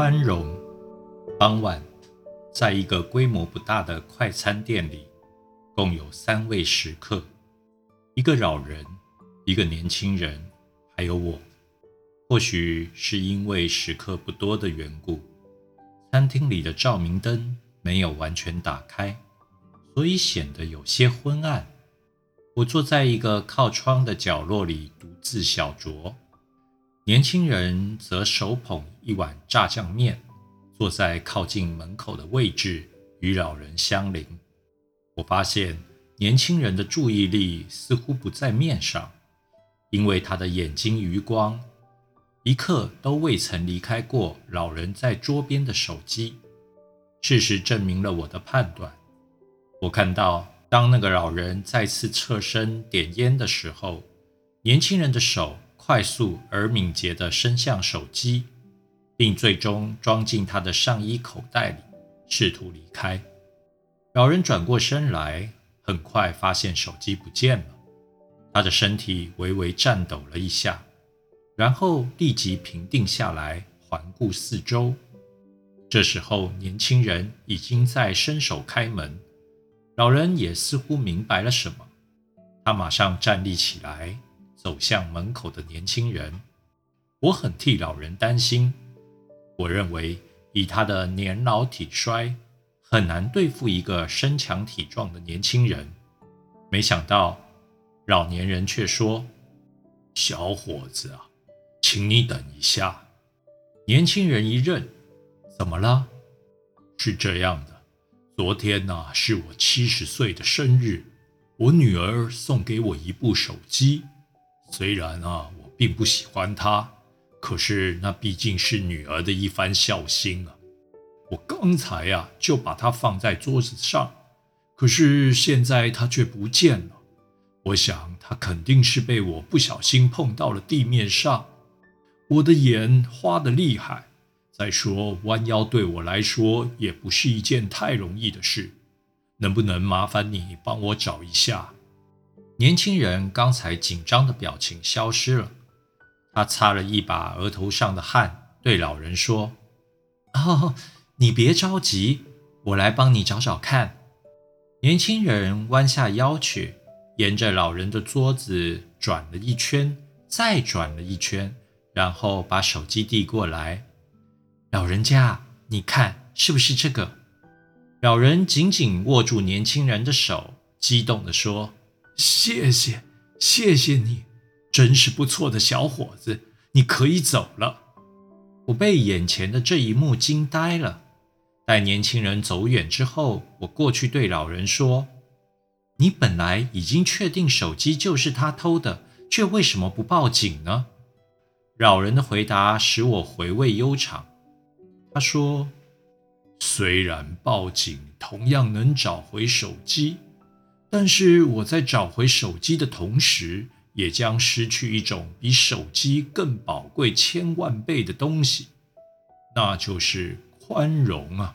宽容。傍晚，在一个规模不大的快餐店里，共有三位食客：一个老人，一个年轻人，还有我。或许是因为食客不多的缘故，餐厅里的照明灯没有完全打开，所以显得有些昏暗。我坐在一个靠窗的角落里，独自小酌。年轻人则手捧一碗炸酱面，坐在靠近门口的位置，与老人相邻。我发现年轻人的注意力似乎不在面上，因为他的眼睛余光一刻都未曾离开过老人在桌边的手机。事实证明了我的判断。我看到，当那个老人再次侧身点烟的时候，年轻人的手。快速而敏捷地伸向手机，并最终装进他的上衣口袋里，试图离开。老人转过身来，很快发现手机不见了。他的身体微微颤抖了一下，然后立即平定下来，环顾四周。这时候，年轻人已经在伸手开门。老人也似乎明白了什么，他马上站立起来。走向门口的年轻人，我很替老人担心。我认为以他的年老体衰，很难对付一个身强体壮的年轻人。没想到，老年人却说：“小伙子啊，请你等一下。”年轻人一愣：“怎么了？”是这样的，昨天呐是我七十岁的生日，我女儿送给我一部手机。虽然啊，我并不喜欢他，可是那毕竟是女儿的一番孝心啊。我刚才呀就把它放在桌子上，可是现在它却不见了。我想它肯定是被我不小心碰到了地面上。我的眼花的厉害，再说弯腰对我来说也不是一件太容易的事。能不能麻烦你帮我找一下？年轻人刚才紧张的表情消失了，他擦了一把额头上的汗，对老人说：“哦，你别着急，我来帮你找找看。”年轻人弯下腰去，沿着老人的桌子转了一圈，再转了一圈，然后把手机递过来：“老人家，你看是不是这个？”老人紧紧握住年轻人的手，激动地说。谢谢，谢谢你，真是不错的小伙子。你可以走了。我被眼前的这一幕惊呆了。待年轻人走远之后，我过去对老人说：“你本来已经确定手机就是他偷的，却为什么不报警呢？”老人的回答使我回味悠长。他说：“虽然报警同样能找回手机。”但是我在找回手机的同时，也将失去一种比手机更宝贵千万倍的东西，那就是宽容啊。